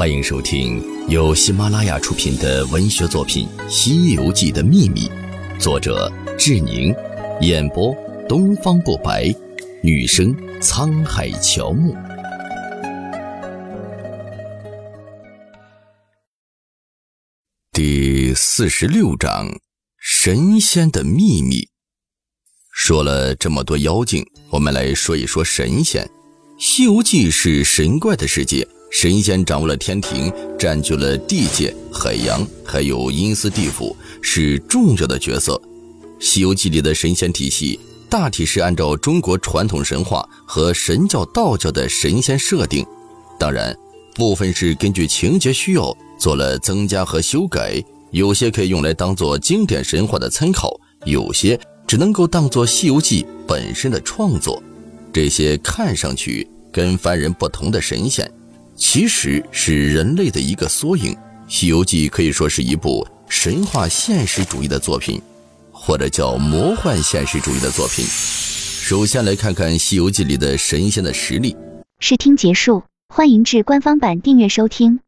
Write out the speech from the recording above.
欢迎收听由喜马拉雅出品的文学作品《西游记的秘密》，作者志宁，演播东方不白，女生沧海乔木。第四十六章：神仙的秘密。说了这么多妖精，我们来说一说神仙。《西游记》是神怪的世界。神仙掌握了天庭，占据了地界、海洋，还有阴司地府，是重要的角色。《西游记》里的神仙体系大体是按照中国传统神话和神教、道教的神仙设定，当然，部分是根据情节需要做了增加和修改，有些可以用来当做经典神话的参考，有些只能够当做《西游记》本身的创作。这些看上去跟凡人不同的神仙。其实是人类的一个缩影，《西游记》可以说是一部神话现实主义的作品，或者叫魔幻现实主义的作品。首先来看看《西游记》里的神仙的实力。试听结束，欢迎至官方版订阅收听。